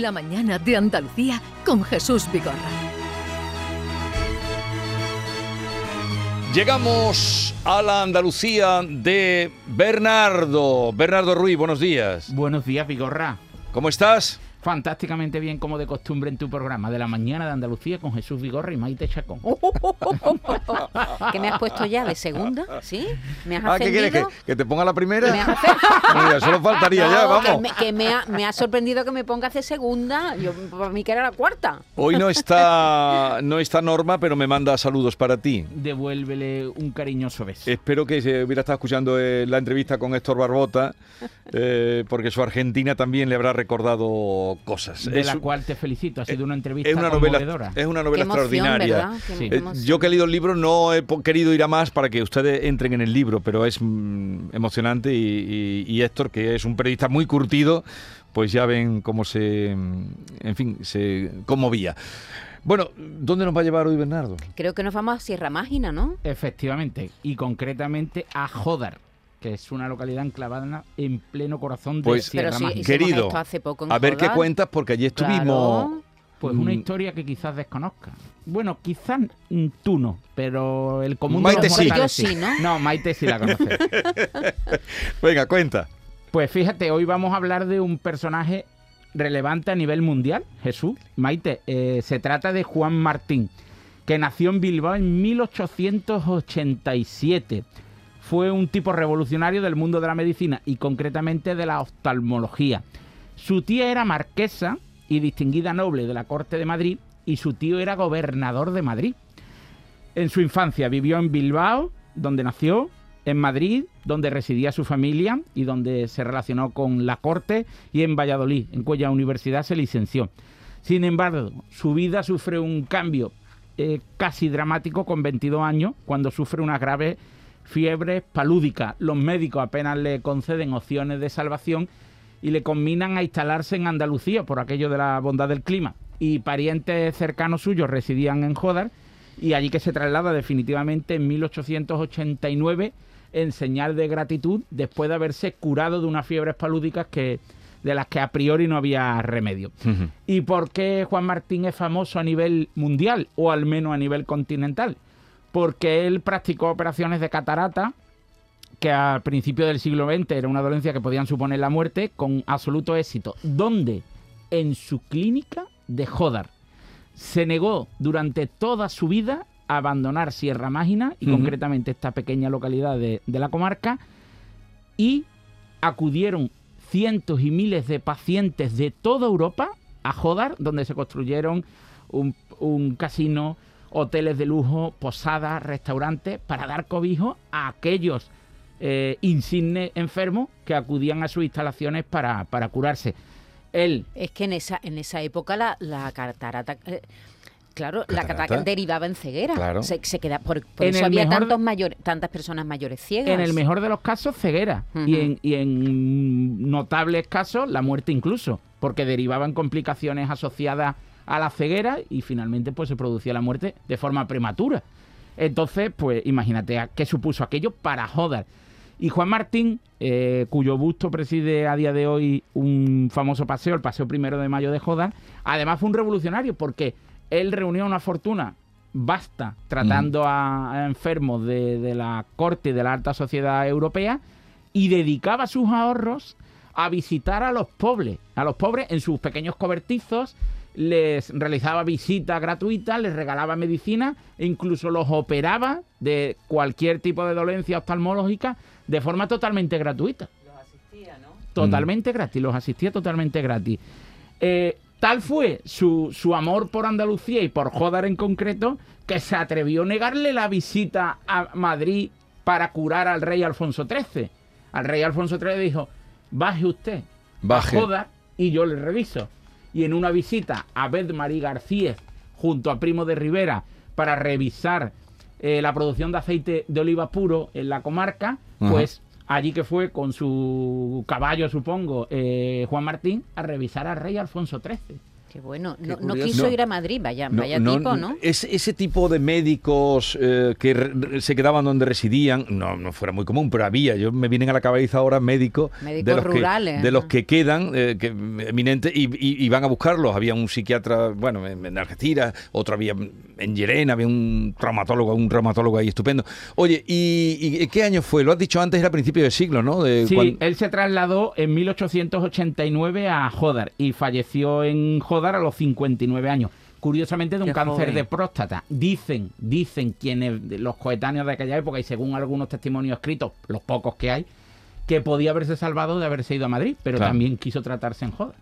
La mañana de Andalucía con Jesús Vigorra. Llegamos a la Andalucía de Bernardo. Bernardo Ruiz, buenos días. Buenos días, Vigorra. ¿Cómo estás? Fantásticamente bien, como de costumbre en tu programa de la mañana de Andalucía con Jesús Vigorra y Maite Chacón. ¿Qué me has puesto ya de segunda? ¿Sí? ¿Me has Ah, ¿qué quieres? ¿Que, que te ponga la primera? ¿Me has? Mira, solo faltaría ya, vamos. Que, me, que me ha, me ha sorprendido que me pongas de segunda. Yo, para mí que era la cuarta. Hoy no está, no está Norma, pero me manda saludos para ti. Devuélvele un cariñoso beso. Espero que se hubiera estado escuchando eh, la entrevista con Héctor Barbota, eh, porque su Argentina también le habrá recordado cosas. de Es la un- cual te felicito. Ha sido una entrevista es una novela, conmovedora. es una novela emoción, extraordinaria. Eh, yo que he leído el libro no he querido ir a más para que ustedes entren en el libro, pero es mm, emocionante y, y- y Héctor, que es un periodista muy curtido, pues ya ven cómo se, mm, en fin, se conmovía. Bueno, ¿dónde nos va a llevar hoy Bernardo? Creo que nos vamos a Sierra Mágina, ¿no? Efectivamente, y concretamente a Jodar, que es una localidad enclavada en pleno corazón de Pues, Sierra Pero sí, Querido, esto hace poco en A ver qué cuentas, porque allí estuvimos... Claro. Pues una Mm. historia que quizás desconozcas. Bueno, quizás mm, tú no, pero el común Maite de los sí. Yo sí, ¿no? No, Maite sí la conoce. Venga, cuenta. Pues fíjate, hoy vamos a hablar de un personaje relevante a nivel mundial, Jesús. Maite, eh, se trata de Juan Martín, que nació en Bilbao en 1887. Fue un tipo revolucionario del mundo de la medicina y concretamente de la oftalmología. Su tía era marquesa y distinguida noble de la corte de Madrid y su tío era gobernador de Madrid. En su infancia vivió en Bilbao, donde nació, en Madrid, donde residía su familia y donde se relacionó con la corte, y en Valladolid, en cuya universidad se licenció. Sin embargo, su vida sufre un cambio eh, casi dramático con 22 años, cuando sufre una grave fiebre palúdica. Los médicos apenas le conceden opciones de salvación y le combinan a instalarse en Andalucía por aquello de la bondad del clima. Y parientes cercanos suyos residían en Jodar y allí que se traslada definitivamente en 1889 en señal de gratitud después de haberse curado de unas fiebres palúdicas que de las que a priori no había remedio. ¿Y por qué Juan Martín es famoso a nivel mundial o al menos a nivel continental? Porque él practicó operaciones de catarata que al principio del siglo XX era una dolencia que podían suponer la muerte con absoluto éxito. ¿Dónde? En su clínica de Jodar. Se negó durante toda su vida a abandonar Sierra Mágina y concretamente esta pequeña localidad de, de la comarca y acudieron cientos y miles de pacientes de toda Europa a Jodar, donde se construyeron un, un casino, hoteles de lujo, posadas, restaurantes, para dar cobijo a aquellos eh, insignes enfermos que acudían a sus instalaciones para, para curarse. Él, Es que en esa, en esa época la, la catarata... eh, claro, la ¿Catarata? derivaba en ceguera. Claro. Se, se queda, por por En eso el había mejor- tantos mayores, tantas personas mayores ciegas. en el mejor de los casos, ceguera. y, en, y en notables casos, la muerte incluso, porque derivaban complicaciones asociadas a la ceguera y finalmente pues se producía la muerte de forma prematura. Entonces, pues imagínate a qué supuso aquello para Jodar. Y Juan Martín, eh, cuyo busto preside a día de hoy un famoso paseo, el Paseo Primero de Mayo de Jodar, además fue un revolucionario porque él reunió una fortuna vasta tratando a, a enfermos de, de la corte y de la alta sociedad europea y dedicaba sus ahorros a visitar a los pobres, a los pobres en sus pequeños cobertizos, les realizaba visitas gratuitas, les regalaba medicina e incluso los operaba de cualquier tipo de dolencia oftalmológica de forma totalmente gratuita. Totalmente gratis, los asistía totalmente gratis. Eh, tal fue su, su amor por Andalucía y por Jodar en concreto que se atrevió a negarle la visita a Madrid para curar al rey Alfonso XIII. Al rey Alfonso XIII dijo, baje usted Baje. a Jodar y yo le reviso. Y en una visita a Bed Marí García junto a Primo de Rivera para revisar eh, la producción de aceite de oliva puro en la comarca, Ajá. pues allí que fue con su caballo, supongo, eh, Juan Martín, a revisar al rey Alfonso XIII. Qué bueno. Qué No, quiso No. ir a Madrid, vaya, vaya tipo, ¿no? Es, ese tipo de médicos eh, que re- se quedaban donde residían, no, no fuera muy común, pero había. Yo me vienen a la cabeza ahora médicos, Médicos de, los rurales, que, de los que quedan eh, que, eminentes y, y- y van a buscarlos. Había un psiquiatra, bueno, en, en Algeciras, otro había en Llerena, había un traumatólogo, un reumatólogo ahí estupendo. Oye, ¿y, y qué año fue? Lo has dicho antes, era a principios de siglo, ¿no? De Sí, él se trasladó en 1889 a Jodar y falleció en Jodar a los 59 años. Curiosamente de un Qué cáncer joven. de próstata. Dicen, dicen quienes, los coetáneos de aquella época y según algunos testimonios escritos, los pocos que hay, que podía haberse salvado de haberse ido a Madrid, pero Claro. también quiso tratarse en Jodar.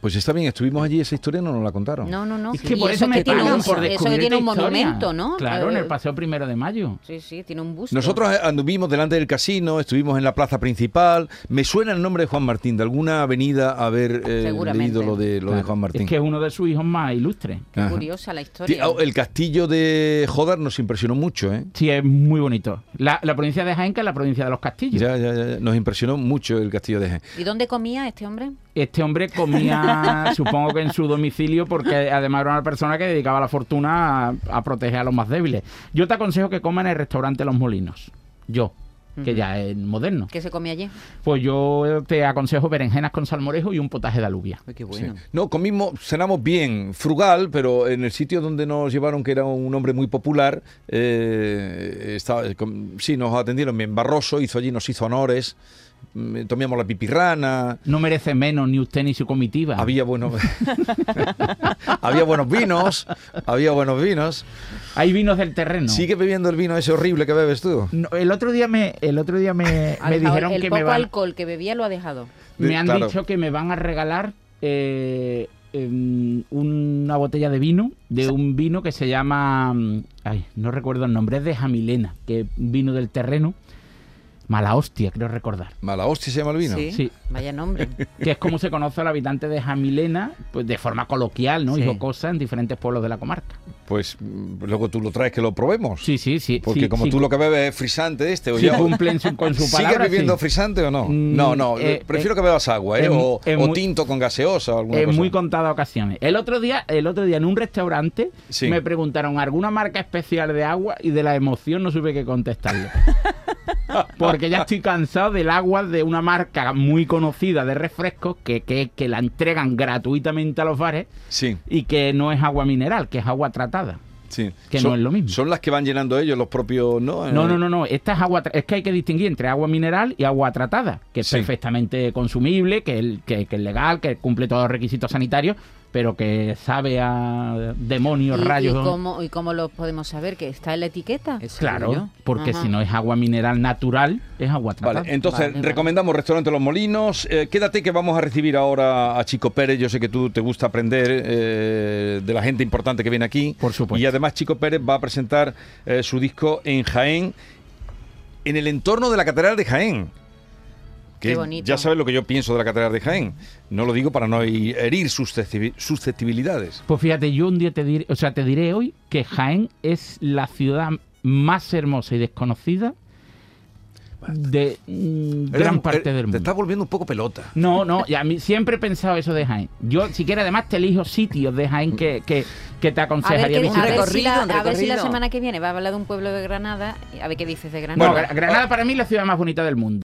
Pues está bien, estuvimos allí, esa historia no nos la contaron. No, no, no. Es que por eso, me pagan un- por Eso que descubrir tiene un historia. monumento, ¿no? Claro, en Eh, el Paseo Primero de Mayo. Sí, sí, tiene un busto. Nosotros anduvimos delante del casino, estuvimos en la plaza principal. Me suena el nombre de Juan Martín, de alguna avenida haber eh, leído lo de, lo de Claro. Juan Martín. Es que es uno de sus hijos más ilustres. Qué Ajá. curiosa la historia. El castillo de Jodar nos impresionó mucho, ¿eh? Sí, es muy bonito. La, la provincia de Jaén, que es la provincia de los castillos. Ya, ya, ya, ya. Nos impresionó mucho el castillo de Jaén. ¿Y dónde comía este hombre? Este hombre comía, supongo que en su domicilio, porque además era una persona que dedicaba la fortuna a, a proteger a los más débiles. Yo te aconsejo que coma en el restaurante Los Molinos. Yo, que ya es moderno. ¿Qué se come allí? Pues yo te aconsejo berenjenas con salmorejo y un potaje de alubia. Ay, qué Sí. bueno. No, comimos, cenamos bien, frugal, pero en el sitio donde nos llevaron, que era un hombre muy popular, eh, estaba, com- sí, nos atendieron bien. Barroso hizo allí, nos hizo honores, mm, tomamos la pipirrana, No merece menos ni usted ni su comitiva. había buenos, había buenos vinos, había buenos vinos. Hay vinos del terreno. Sigue bebiendo el vino ese horrible que bebes tú. No, el otro día me, el otro día me, me dijeron el que poco me van, alcohol que bebía lo ha dejado. me han Claro. dicho que me van a regalar eh, em, una botella de vino, de un vino que se llama, mm, ay, no recuerdo el nombre, es de Jamilena, que es vino del terreno, mala hostia, creo recordar. Mala hostia se llama el vino. Sí. Sí, Vaya nombre. que es como se conoce al habitante de Jamilena, pues de forma coloquial, ¿no? Sí. Y jocosa en diferentes pueblos de la comarca. Pues mm, luego tú lo traes que lo probemos. Sí, sí, sí. Porque sí, como sí, tú lo que bebes es frisante este, o sí ya- cumplen su- con su ¿Sigue palabra. bebiendo sí. frisante o no? Mm, no, no, eh, prefiero eh, que bebas agua, ¿eh? o, o muy- tinto con gaseosa o alguna En cosa. muy contadas ocasiones. El otro día, el otro día en un restaurante Sí. me preguntaron alguna marca especial de agua y de la emoción no supe qué contestarle. Porque ya estoy cansado del agua de una marca muy conocida de refrescos que, que, que la entregan gratuitamente a los bares Sí, y que no es agua mineral, que es agua tratada. sí. Que Son- no es lo mismo. Son las que van llenando ellos, los propios, ¿no? Eh, No, no, no, no. Esta es agua. Es que hay que distinguir entre agua mineral y agua tratada, que es Sí. perfectamente consumible, que, el- que, que es legal, que cumple todos los requisitos sanitarios, pero que sabe a demonios, ¿Y, y rayos. cómo, ¿Y cómo lo podemos saber? ¿Que está en la etiqueta? Eso Claro, porque Ajá. si no es agua mineral natural, es agua tratada. Vale, entonces Vale, vale. recomendamos Restaurante Los Molinos. Eh, quédate que vamos a recibir ahora a Chico Pérez. Yo sé que tú te gusta aprender eh, de la gente importante que viene aquí. Por supuesto. Y además Chico Pérez va a presentar eh, su disco en Jaén, en el entorno de la Catedral de Jaén. Que Qué bonito. ya sabes lo que yo pienso de la Catedral de Jaén. No lo digo para no herir susceptibi- susceptibilidades. Pues fíjate, yo un día te diré, o sea, te diré hoy que Jaén es la ciudad más hermosa y desconocida de mm, gran Eres- parte del mundo. Te estás volviendo un poco pelota. No, no, y a mí siempre he pensado eso de Jaén. Yo, si quieres, además te elijo sitios de Jaén que, que, que te A ver, aconsejaría a, visitar. ver si la, recorrido, un a ver si la semana que viene va a hablar de un pueblo de Granada. A ver qué dices de No, Granada. Bueno, Gra- Granada para mí es la ciudad más bonita del mundo.